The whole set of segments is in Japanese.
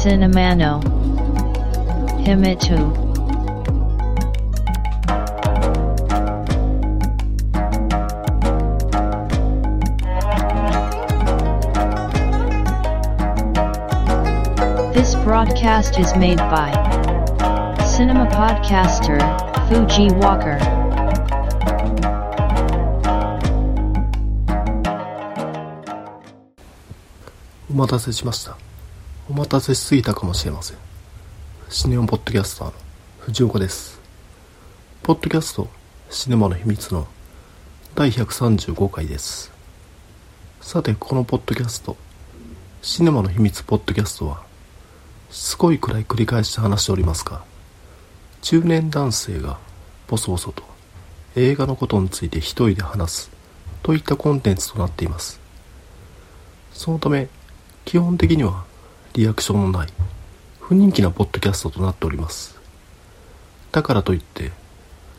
Cinemano Himitu This broadcast is made by Cinema Podcaster Fuji Walker. お待たせしました。 お待たせしすぎたかもしれません。シネオンポッドキャスターの藤岡です。ポッドキャストシネマの秘密の第135回です。さて、このポッドキャスト、シネマの秘密ポッドキャストは、しつこいくらい繰り返して話しておりますが、中年男性がボソボソと映画のことについて一人で話すといったコンテンツとなっています。そのため、基本的にはリアクションのない不人気なポッドキャストとなっております。だからといって、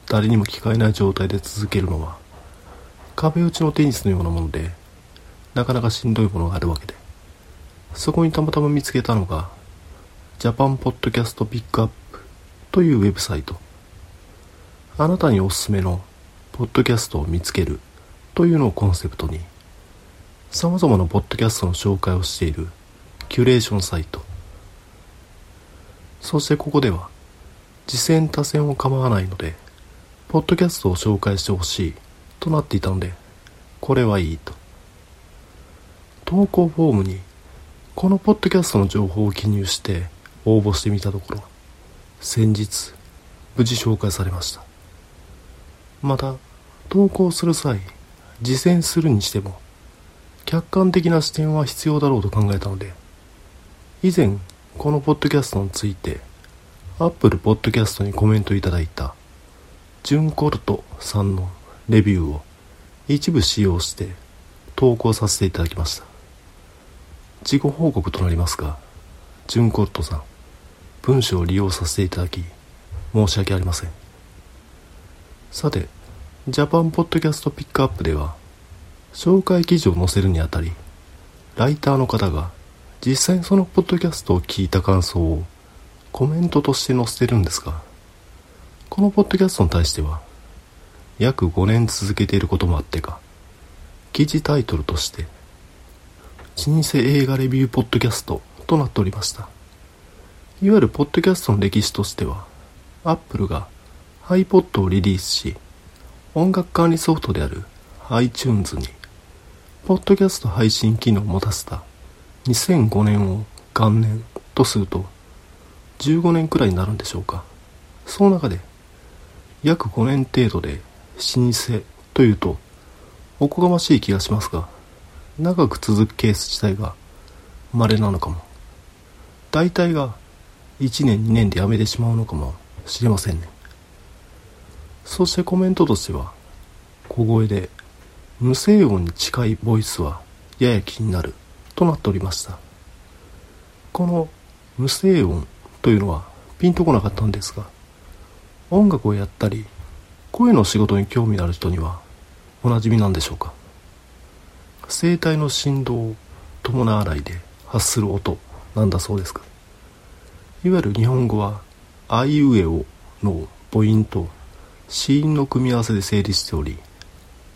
誰にも聞かれない状態で続けるのは、壁打ちのテニスのようなもので、なかなかしんどいものがあるわけで、そこにたまたま見つけたのが、ジャパンポッドキャストピックアップというウェブサイト。あなたにおすすめのポッドキャストを見つけるというのをコンセプトに、様々なポッドキャストの紹介をしているキュレーションサイト。そしてここでは、次戦多戦を構わないので、ポッドキャストを紹介してほしいとなっていたので、これはいいと。投稿フォームに、このポッドキャストの情報を記入して応募してみたところ、先日、無事紹介されました。また、投稿する際、実践するにしても、客観的な視点は必要だろうと考えたので、以前、このポッドキャストについて、Apple Podcast にコメントいただいた、ジュンコルトさんのレビューを一部使用して投稿させていただきました。自己報告となりますが、ジュンコルトさん、文章を利用させていただき、申し訳ありません。さて、ジャパンポッドキャストピックアップでは、紹介記事を載せるにあたり、ライターの方が実際にそのポッドキャストを聞いた感想をコメントとして載せてるんですが、このポッドキャストに対しては、約5年続けていることもあってか、記事タイトルとして、老舗映画レビューポッドキャストとなっておりました。いわゆるポッドキャストの歴史としては、アップルが iPod をリリースし、音楽管理ソフトである iTunes に、ポッドキャスト配信機能を持たせた2005年を元年とすると、15年くらいになるんでしょうか。その中で、約5年程度で老舗というと、おこがましい気がしますが、長く続くケース自体が稀なのかも。大体が1年2年で辞めてしまうのかもしれませんね。そしてコメントとしては、小声で無声音に近いボイスはやや気になるとなっておりました。この無声音というのはピンとこなかったんですが、音楽をやったり、声の仕事に興味のある人にはおなじみなんでしょうか。声帯の振動を伴わないで発する音なんだそうですが、いわゆる日本語は、あいうえおの母音と子音の組み合わせで成立しており、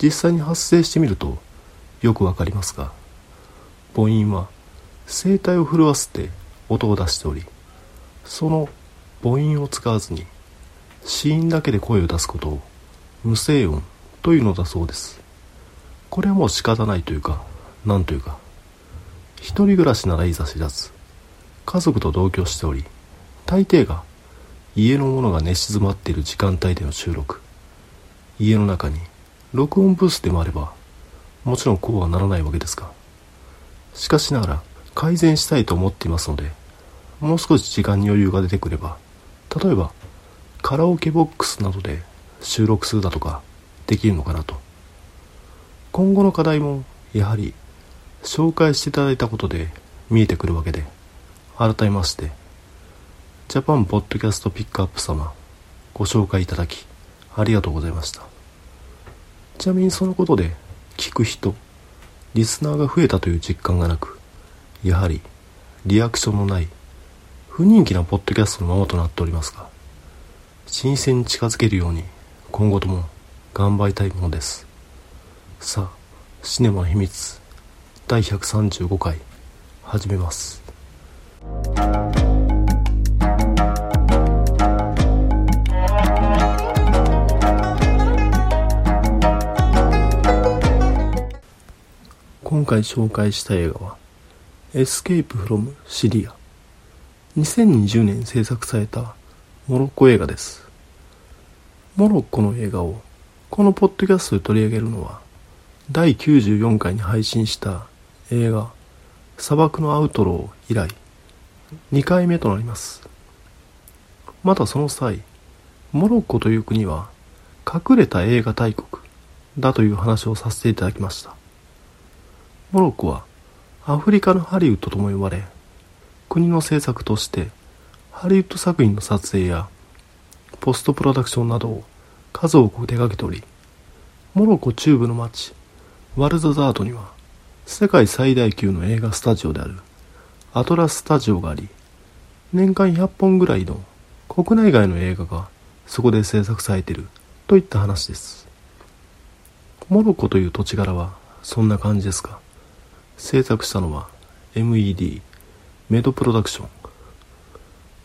実際に発生してみるとよくわかりますが、母音は声帯を震わせて音を出しており、その母音を使わずに子音だけで声を出すことを無声音というのだそうです。これはもう仕方ないというか、なんというか、一人暮らしならいざ知らず、家族と同居しており、大抵が家のものが寝静まっている時間帯での収録。家の中に録音ブースでもあれば、もちろんこうはならないわけですが、しかしながら改善したいと思っていますので、もう少し時間に余裕が出てくれば、例えばカラオケボックスなどで収録するだとかできるのかなと。今後の課題もやはり紹介していただいたことで見えてくるわけで、改めまして、ジャパンポッドキャストピックアップ様、ご紹介いただき、ありがとうございました。ちなみにそのことで、聞く人、リスナーが増えたという実感がなく、やはり、リアクションのない、不人気なポッドキャストのままとなっておりますが新鮮に近づけるように今後とも頑張りたいものです。さあシネマの秘密第135回始めます。今回紹介した映画は「エスケープ・フロム・シリア」2020年制作されたモロッコ映画です。モロッコの映画をこのポッドキャストで取り上げるのは第94回に配信した映画砂漠のアウトロー以来2回目となります。またその際モロッコという国は隠れた映画大国だという話をさせていただきました。モロッコはアフリカのハリウッドとも呼ばれ国の政策としてハリウッド作品の撮影やポストプロダクションなどを数多く手掛けておりモロッコ中部の町ワルザザートには世界最大級の映画スタジオであるアトラススタジオがあり年間100本ぐらいの国内外の映画がそこで制作されているといった話です。モロッコという土地柄はそんな感じですが制作したのは MED メドプロダクション。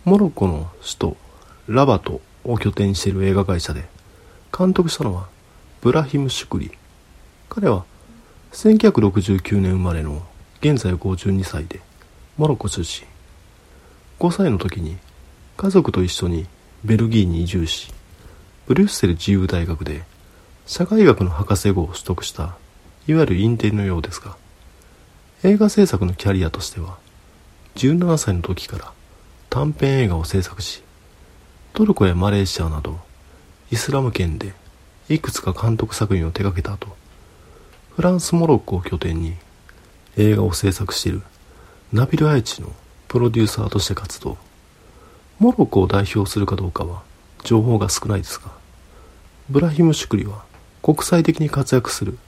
モロッコの首都ラバトを拠点にしている映画会社で監督したのはブラヒム・シュクリ。彼は1969年生まれの現在52歳でモロッコ出身。5歳の時に家族と一緒にベルギーに移住しブリュッセル自由大学で社会学の博士号を取得したいわゆるインテリのようですが映画制作のキャリアとしては17歳の時から短編映画を制作しトルコやマレーシアなどイスラム圏でいくつか監督作品を手掛けた後フランス・モロッコを拠点に映画を制作しているナビル・アイチのプロデューサーとして活動。モロッコを代表するかどうかは情報が少ないですがブラヒム・シュクリは国際的に活躍する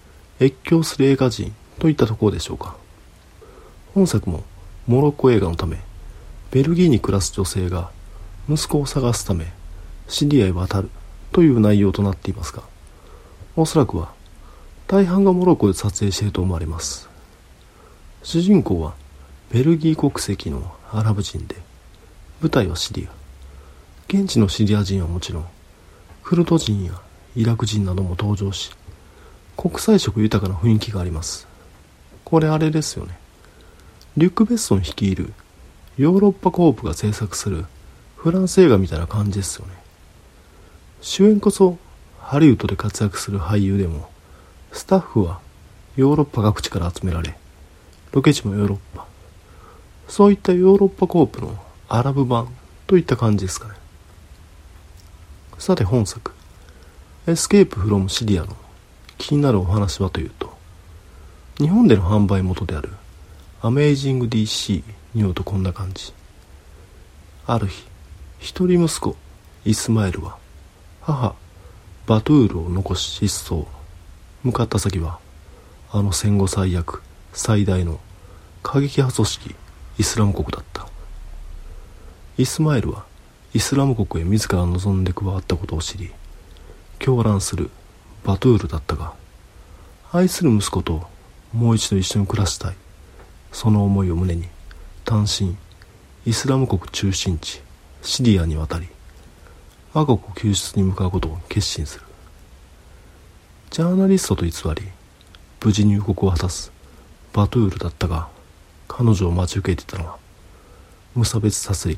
越境する映画人といったところでしょうか。本作もモロッコ映画のためベルギーに暮らす女性が息子を探すためシリアへ渡るという内容となっていますがおそらくは大半がモロッコで撮影していると思われます。主人公はベルギー国籍のアラブ人で舞台はシリア。現地のシリア人はもちろんクルド人やイラク人なども登場し国際色豊かな雰囲気があります。これあれですよね。リュック・ベッソン率いるヨーロッパコープが制作するフランス映画みたいな感じですよね。主演こそハリウッドで活躍する俳優でもスタッフはヨーロッパ各地から集められロケ地もヨーロッパ。そういったヨーロッパ・コープのアラブ版といった感じですかね。さて本作。エスケープフロムシリアの気になるお話はというと日本での販売元であるアメイジング DC によるとこんな感じ。ある日一人息子イスマエルは母バトゥールを残し失踪。向かった先はあの戦後最悪最大の過激派組織イスラム国だった。イスマエルはイスラム国へ自ら望んで加わったことを知り狂乱するバトゥールだったが愛する息子ともう一度一緒に暮らしたい。その思いを胸に単身イスラム国中心地シリアに渡り我が子救出に向かうことを決心する。ジャーナリストと偽り無事入国を果たすバトゥールだったが彼女を待ち受けていたのは無差別殺戮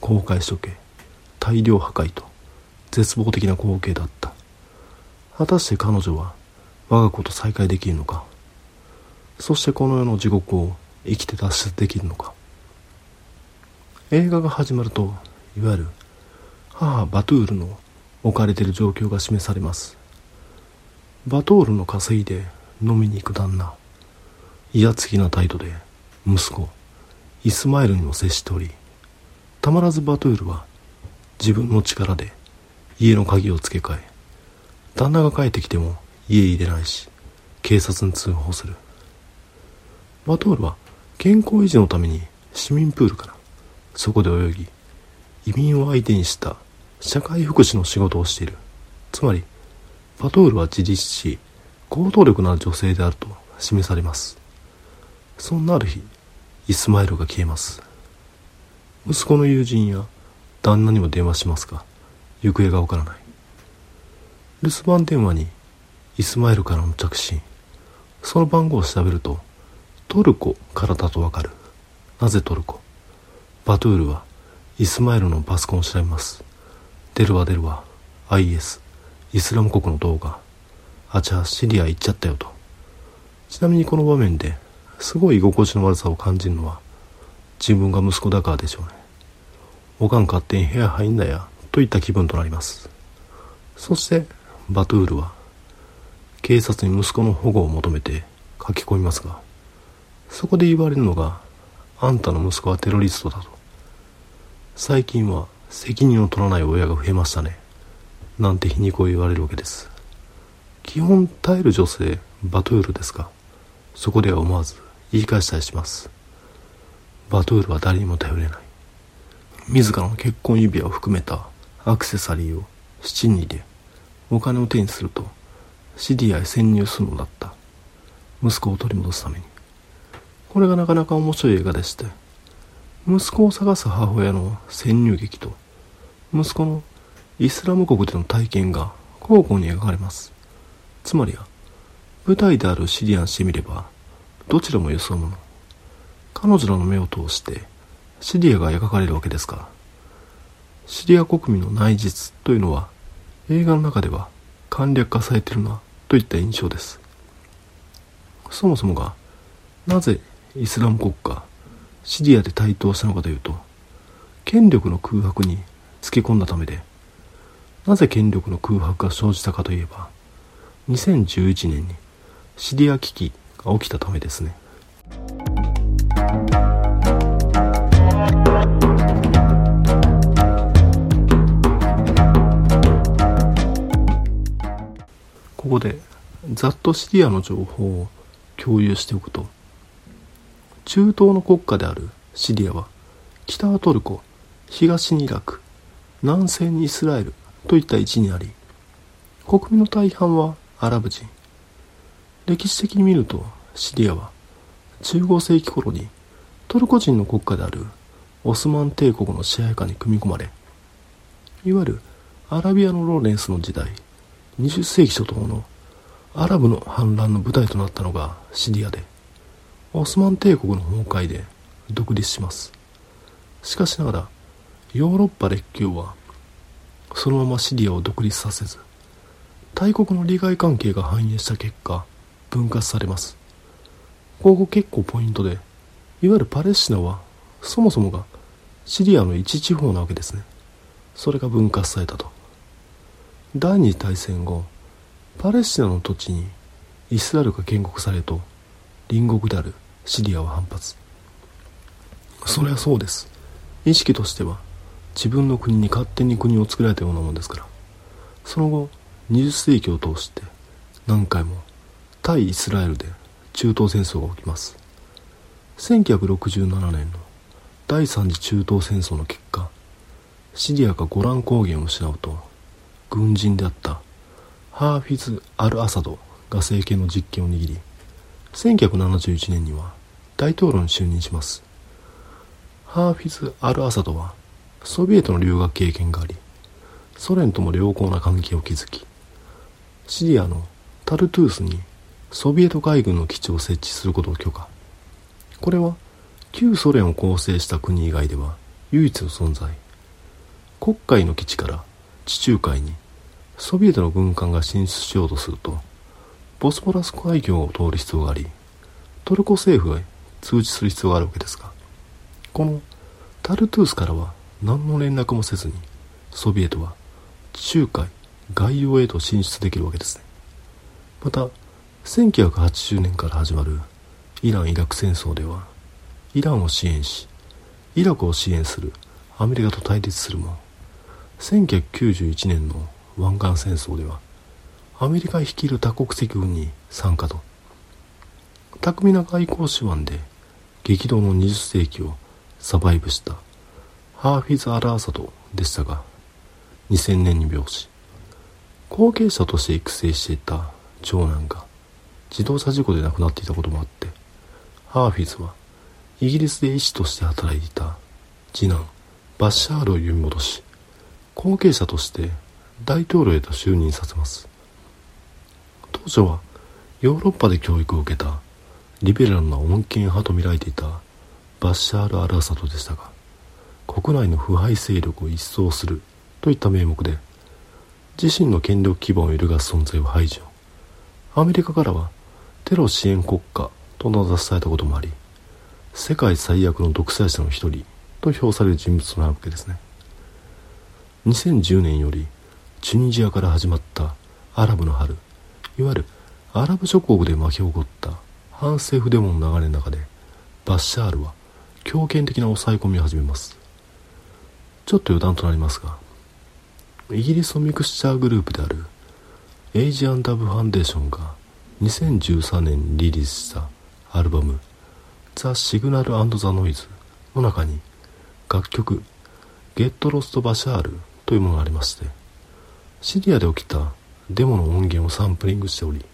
公開処刑大量破壊と絶望的な光景だった。果たして彼女は我が子と再会できるのか？そしてこの世の地獄を生きて脱出できるのか？映画が始まるといわゆる母バトゥールの置かれている状況が示されます。バトールの稼いで飲みに行く旦那。威圧的な態度で息子イスマイルにも接しておりたまらずバトゥールは自分の力で家の鍵を付け替え旦那が帰ってきても家入れないし警察に通報する。バトールは健康維持のために市民プールからそこで泳ぎ移民を相手にした社会福祉の仕事をしている。つまりバトールは自立し行動力のある女性であると示されます。そんなある日イスマイルが消えます。息子の友人や旦那にも電話しますが行方がわからない。留守番電話にイスマイルからの着信。その番号を調べるとトルコからだとわかる。なぜトルコ？バトゥールはイスマイルのパソコンを調べます。出るわ出るわ。IS イスラム国の動画。あちゃシリア行っちゃったよと。ちなみにこの場面ですごい居心地の悪さを感じるのは自分が息子だからでしょうね。おかん勝手に部屋入んなやといった気分となります。そしてバトゥールは警察に息子の保護を求めて書き込みますがそこで言われるのがあんたの息子はテロリストだと。最近は責任を取らない親が増えましたね。なんて皮肉を言われるわけです。基本耐える女性バトゥールですがそこでは思わず言い返したりします。バトゥールは誰にも頼れない。自らの結婚指輪を含めたアクセサリーを七に入れお金を手にするとシリアへ潜入するのだった。息子を取り戻すために。これがなかなか面白い映画でして。息子を探す母親の潜入劇と息子のイスラム国での体験が交互に描かれます。つまりは舞台であるシリアンしてみればどちらも予想もの彼女らの目を通してシリアが描かれるわけですから。シリア国民の内実というのは映画の中では簡略化されてるなといった印象です。そもそもがなぜイスラム国家シリアで台頭したのかというと権力の空白につけ込んだためでなぜ権力の空白が生じたかといえば2011年にシリア危機が起きたためですね。ここでざっとシリアの情報を共有しておくと中東の国家であるシリアは北はトルコ東にイラク南西にイスラエルといった位置にあり国民の大半はアラブ人。歴史的に見るとシリアは15世紀頃にトルコ人の国家であるオスマン帝国の支配下に組み込まれいわゆるアラビアのローレンスの時代20世紀初頭のアラブの反乱の舞台となったのがシリアで。オスマン帝国の崩壊で独立します。しかしながらヨーロッパ列強はそのままシリアを独立させず大国の利害関係が反映した結果分割されます。ここ結構ポイントでいわゆるパレスチナはそもそもがシリアの一地方なわけですね。それが分割されたと。第二次大戦後パレスチナの土地にイスラエルが建国されると隣国であるシリアは反発。それはそうです。意識としては自分の国に勝手に国を作られたようなものですから。その後20世紀を通して何回も対イスラエルで中東戦争が起きます。1967年の第三次中東戦争の結果シリアがゴラン高原を失うと軍人であったハーフィズ・アル・アサドが政権の実権を握り1971年には大統領に就任します。ハーフィズ・アル・アサドはソビエトの留学経験がありソ連とも良好な関係を築きシリアのタルトゥースにソビエト海軍の基地を設置することを許可。これは旧ソ連を構成した国以外では唯一の存在。黒海の基地から地中海にソビエトの軍艦が進出しようとするとボスポラス海峡を通る必要がありトルコ政府へ通知する必要があるわけですがこのタルトゥースからは何の連絡もせずにソビエトは地中海外洋へと進出できるわけですね。また1980年から始まるイラン・イラク戦争ではイランを支援しイラクを支援するアメリカと対立するも1991年の湾岸戦争ではアメリカ率いる多国籍軍に参加と。巧みな外交手腕で激動の20世紀をサバイブしたハーフィズ・アラーサドでしたが2000年に病死。後継者として育成していた長男が自動車事故で亡くなっていたこともあってハーフィズはイギリスで医師として働いていた次男バッシャールを呼び戻し後継者として大統領へと就任させます。当初はヨーロッパで教育を受けたリベラルな穏健派と見られていたバッシャール・アル・アサドでしたが国内の腐敗勢力を一掃するといった名目で自身の権力基盤を揺るがす存在を排除。アメリカからはテロ支援国家と名指しされたこともあり世界最悪の独裁者の一人と評される人物となるわけですね。2010年よりチュニジアから始まったアラブの春いわゆるアラブ諸国で巻き起こった反政府デモの流れの中でバッシャールは強権的な抑え込みを始めます。ちょっと余談となりますがイギリスのミクスチャーグループであるエイジアンダブファンデーションが2013年にリリースしたアルバム「ザ・シグナルザ・ノイズ」の中に楽曲「ゲット・ロスト・バシャール」というものがありましてシリアで起きたデモの音源をサンプリングしており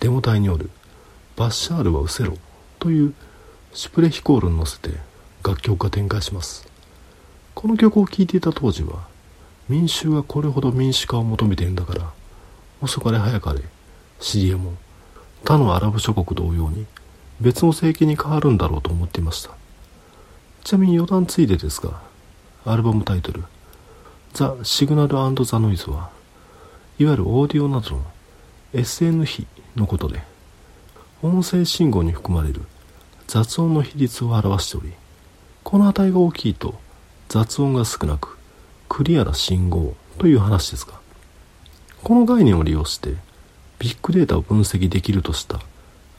デモ隊による「バッシャールは失せろ」というシュプレヒコールに乗せて楽曲が展開します。この曲を聴いていた当時は民衆がこれほど民主化を求めているんだから遅かれ早かれシリアも他のアラブ諸国同様に別の政権に変わるんだろうと思っていました。ちなみに余談ついでですがアルバムタイトル「ザ・シグナルザ・ノイズ」はいわゆるオーディオなどの SN 比のことで音声信号に含まれる雑音の比率を表しておりこの値が大きいと雑音が少なくクリアな信号という話ですがこの概念を利用してビッグデータを分析できるとした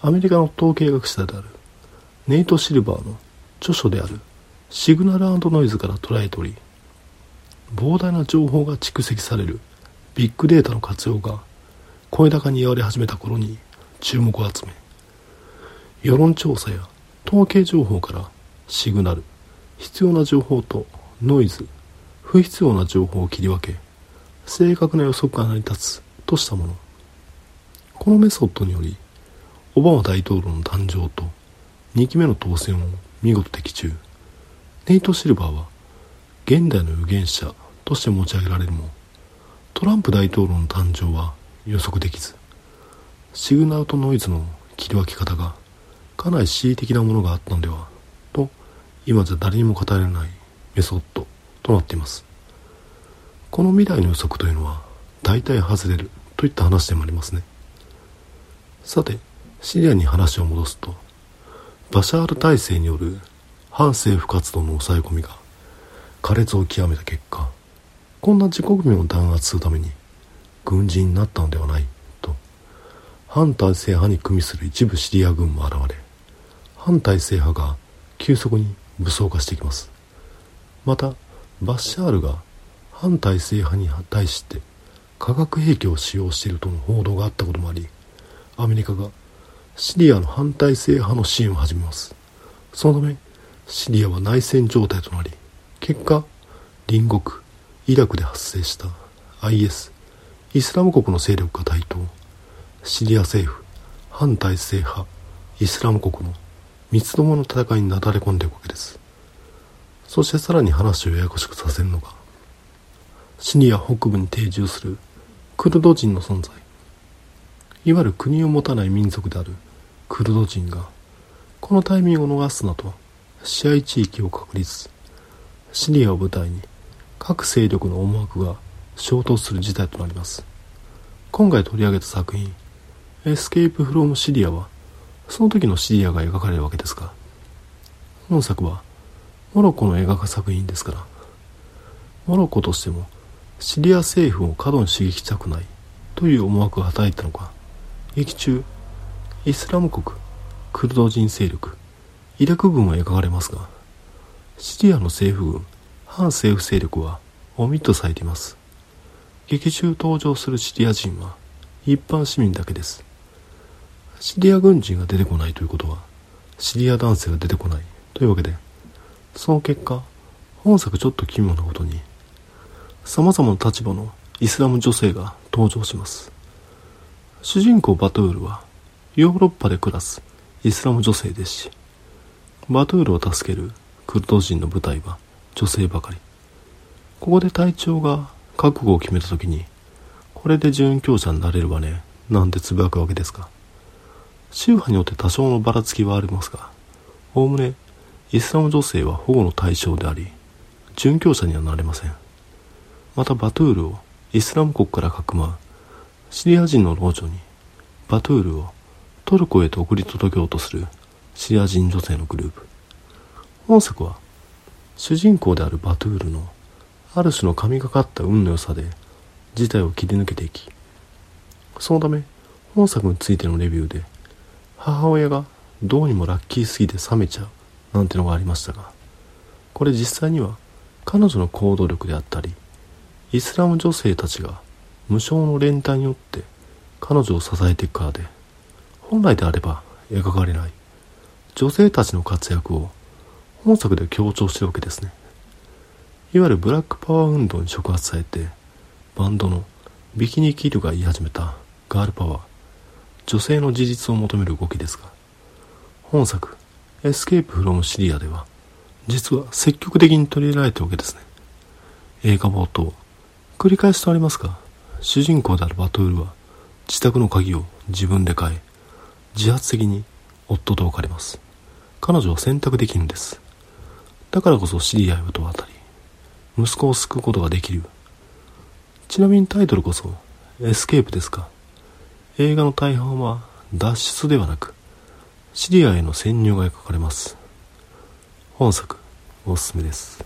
アメリカの統計学者であるネイト・シルバーの著書であるシグナルノイズから捉えており膨大な情報が蓄積されるビッグデータの活用が声高に言われ始めた頃に注目を集め世論調査や統計情報からシグナル必要な情報とノイズ不必要な情報を切り分け正確な予測が成り立つとしたもの。このメソッドによりオバマ大統領の誕生と2期目の当選を見事的中。ネイト・シルバーは現代の預言者として持ち上げられるもトランプ大統領の誕生は予測できずシグナルとノイズの切り分け方がかなり恣意的なものがあったのではと今じゃ誰にも語れないメソッドとなっています。この未来の予測というのは大体外れるといった話でもありますね。さてシリアに話を戻すとバシャール体制による反政府活動の抑え込みが苛烈を極めた結果こんな自国民を弾圧するために軍人になったのではないと反体制派に組みする一部シリア軍も現れ反体制派が急速に武装化していきます。またバッシャールが反体制派に対して化学兵器を使用しているとの報道があったこともありアメリカがシリアの反体制派の支援を始めます。そのためシリアは内戦状態となり結果隣国イラクで発生した IS イスラム国の勢力が台頭シリア政府反体制派イスラム国の三つどもの戦いになだれ込んでいくわけです。そしてさらに話をややこしくさせるのがシリア北部に定住するクルド人の存在。いわゆる国を持たない民族であるクルド人がこのタイミングを逃すなと支配地域を確立。シリアを舞台に各勢力の思惑が衝突する事態となります。今回取り上げた作品「エスケープ・フロム・シリア」はその時のシリアが描かれるわけですが本作はモロッコの映画化作品ですからモロッコとしてもシリア政府を過度に刺激したくないという思惑が働いたのか劇中イスラム国クルド人勢力イラク軍は描かれますがシリアの政府軍反政府勢力はオミットされています。劇中登場するシリア人は一般市民だけです。シリア軍人が出てこないということはシリア男性が出てこない。というわけでその結果本作ちょっと奇妙なことに様々な立場のイスラム女性が登場します。主人公バトゥールはヨーロッパで暮らすイスラム女性ですしバトゥールを助けるクルド人の部隊は女性ばかり。ここで隊長が覚悟を決めた時にこれで准教者になれるわね。なんてつぶやくわけですが宗派によって多少のばらつきはありますがおおむねイスラム女性は保護の対象であり殉教者にはなれません。またバトゥールをイスラム国からかくまうシリア人の老女にバトゥールをトルコへと送り届けようとするシリア人女性のグループ。本作は主人公であるバトゥールのある種の神がかった運の良さで事態を切り抜けていきそのため本作についてのレビューで母親がどうにもラッキーすぎて冷めちゃうなんてのがありましたがこれ実際には彼女の行動力であったりイスラム女性たちが無償の連帯によって彼女を支えていくからで本来であれば描かれない女性たちの活躍を本作で強調してるわけですね。いわゆるブラックパワー運動に触発されてバンドのビキニキルが言い始めたガールパワー女性の自立を求める動きですが本作エスケープフロムシリアでは実は積極的に取り入れられてるわけですね。映画冒頭繰り返しとありますが主人公であるバトゥールは自宅の鍵を自分で変え自発的に夫と別れます。彼女は選択できるんです。だからこそシリアへと渡り息子を救うことができる。ちなみにタイトルこそエスケープですか。映画の大半は脱出ではなくシリアへの潜入が描かれます。本作おすすめです。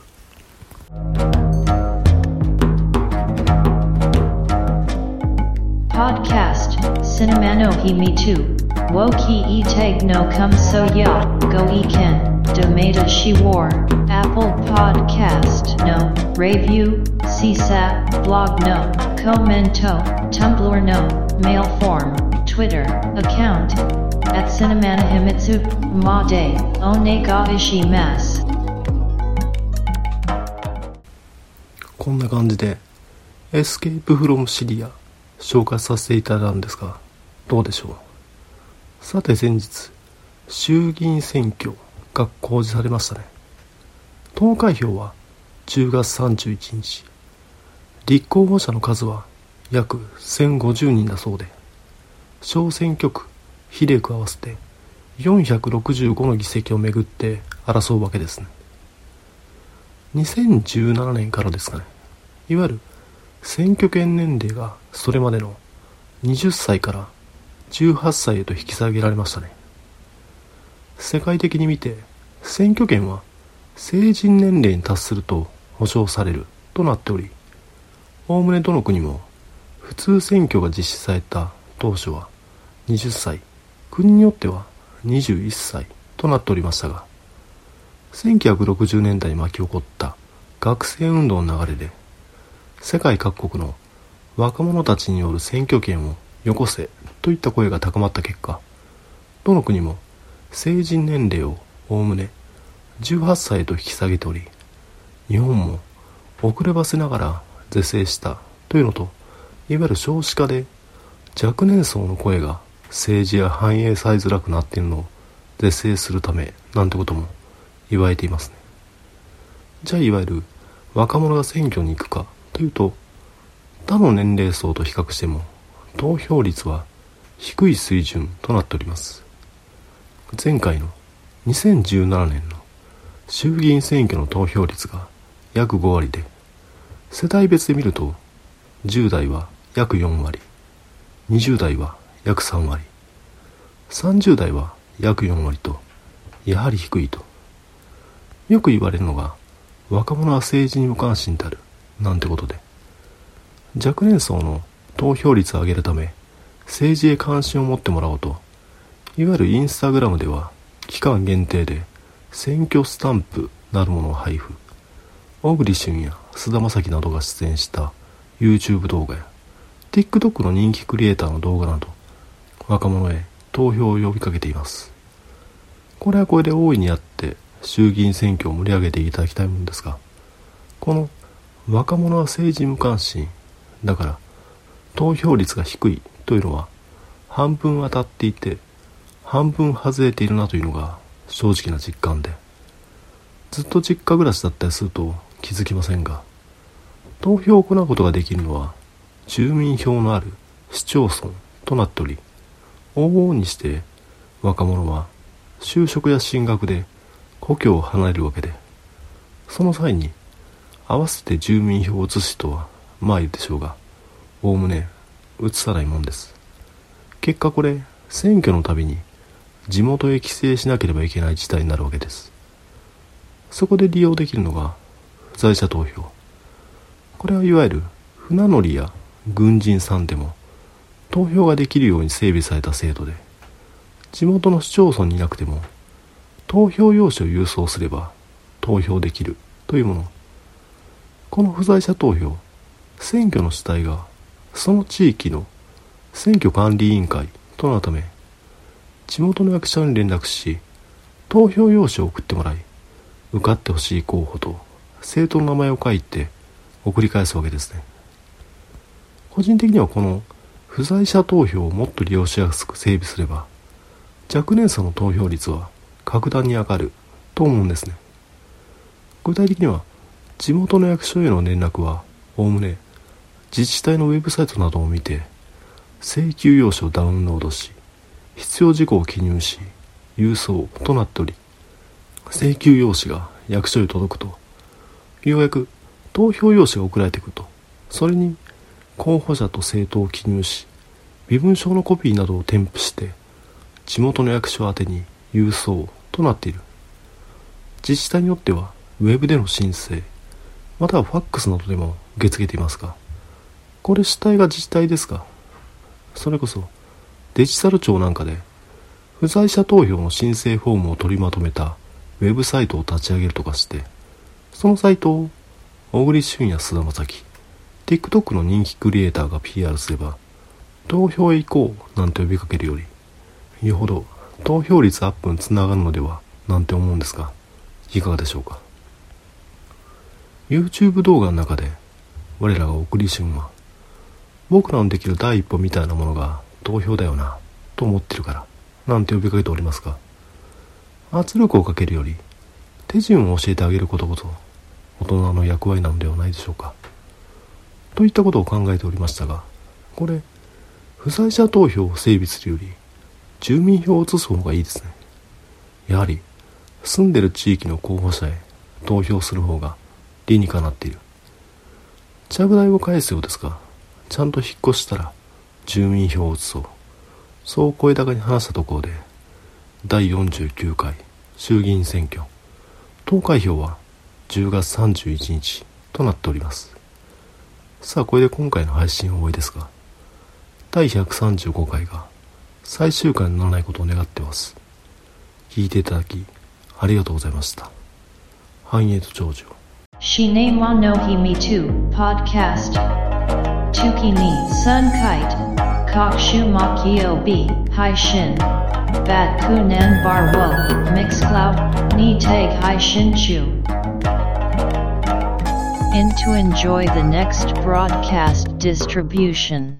Podcast Cinemano He Me Too Woki E Tag No Come So Ya Go E Ken Domata She War Apple Podcast No Review CSAT Blog No Commento Tumblr No Mail Form Twitter Account At Cinemana Himitsu Made Onega Ishimasu こんな感じでエスケープフロムシリア紹介させていただいたんですがどうでしょう さて先日衆議院選挙が公示されましたね。投開票は10月31日。立候補者の数は約1050人だそうで小選挙区比例区合わせて465の議席をめぐって争うわけですね。2017年からですかね。いわゆる選挙権年齢がそれまでの20歳から18歳へと引き下げられましたね。世界的に見て選挙権は成人年齢に達すると保障されるとなっておりおおむねどの国も普通選挙が実施された当初は20歳国によっては21歳となっておりましたが1960年代に巻き起こった学生運動の流れで世界各国の若者たちによる選挙権をよこせといった声が高まった結果どの国も成人年齢をおおむね18歳と引き下げており日本も遅ればせながら是正したというのといわゆる少子化で若年層の声が政治や反映されづらくなっているのを是正するためなんてことも言われていますね。じゃあいわゆる若者が選挙に行くかというと他の年齢層と比較しても投票率は低い水準となっております。前回の2017年の衆議院選挙の投票率が約5割で世代別で見ると10代は約4割20代は約3割30代は約4割とやはり低いと。よく言われるのが若者は政治に無関心であるなんてことで若年層の投票率を上げるため政治へ関心を持ってもらおうと。いわゆるインスタグラムでは期間限定で選挙スタンプなるものを配布。小栗旬や菅田将暉などが出演した YouTube 動画や TikTok の人気クリエイターの動画など若者へ投票を呼びかけています。これはこれで大いにあって衆議院選挙を盛り上げていただきたいものですがこの若者は政治無関心だから投票率が低いというのは半分当たっていて半分外れているなというのが正直な実感でずっと実家暮らしだったりすると気づきませんが投票を行うことができるのは住民票のある市町村となっており往々にして若者は就職や進学で故郷を離れるわけでその際に合わせて住民票を移すとはまあ言うでしょうがおおむね移さないもんです。結果これ選挙のたびに地元へ帰省しなければいけない事態になるわけです。そこで利用できるのが不在者投票。これはいわゆる船乗りや軍人さんでも投票ができるように整備された制度で地元の市町村にいなくても投票用紙を郵送すれば投票できるというもの。この不在者投票選挙の主体がその地域の選挙管理委員会となるため地元の役所に連絡し投票用紙を送ってもらい受かってほしい候補と政党の名前を書いて送り返すわけですね。個人的にはこの不在者投票をもっと利用しやすく整備すれば若年層の投票率は格段に上がると思うんですね。具体的には地元の役所への連絡はおおむね自治体のウェブサイトなどを見て請求用紙をダウンロードし必要事項を記入し郵送となっており請求用紙が役所に届くとようやく投票用紙が送られてくるとそれに候補者と政党を記入し身分証のコピーなどを添付して地元の役所宛に郵送となっている。自治体によってはウェブでの申請またはファックスなどでも受け付けていますがこれ主体が自治体ですがそれこそデジタル庁なんかで不在者投票の申請フォームを取りまとめたウェブサイトを立ち上げるとかしてそのサイトを小栗旬や菅田将暉 TikTok の人気クリエイターが PR すれば投票へ行こうなんて呼びかけるよりよほど投票率アップにつながるのではなんて思うんですがいかがでしょうか？YouTube 動画の中で我らが小栗旬は僕らのできる第一歩みたいなものが投票だよなと思ってるからなんて呼びかけておりますが圧力をかけるより手順を教えてあげることこそ大人の役割なのではないでしょうか。といったことを考えておりましたがこれ不在者投票を整備するより住民票を移す方がいいですね。やはり住んでる地域の候補者へ投票する方が理にかなっている。着代を返すようですがちゃんと引っ越したら住民票を移そう。そう声高に話したところで第49回衆議院選挙。投開票は10月31日となっております。さあこれで今回の配信を終わりですが第135回が最終回にならないことを願ってます。聞いていただきありがとうございました。繁栄と長寿 Shine wa no himi too, podcast. Tuki ni sun kite. Kokshu makio b, hai shin. Bat kunan bar wo, mixcloud, ni tag hai shin chu. In to enjoy the next broadcast distribution.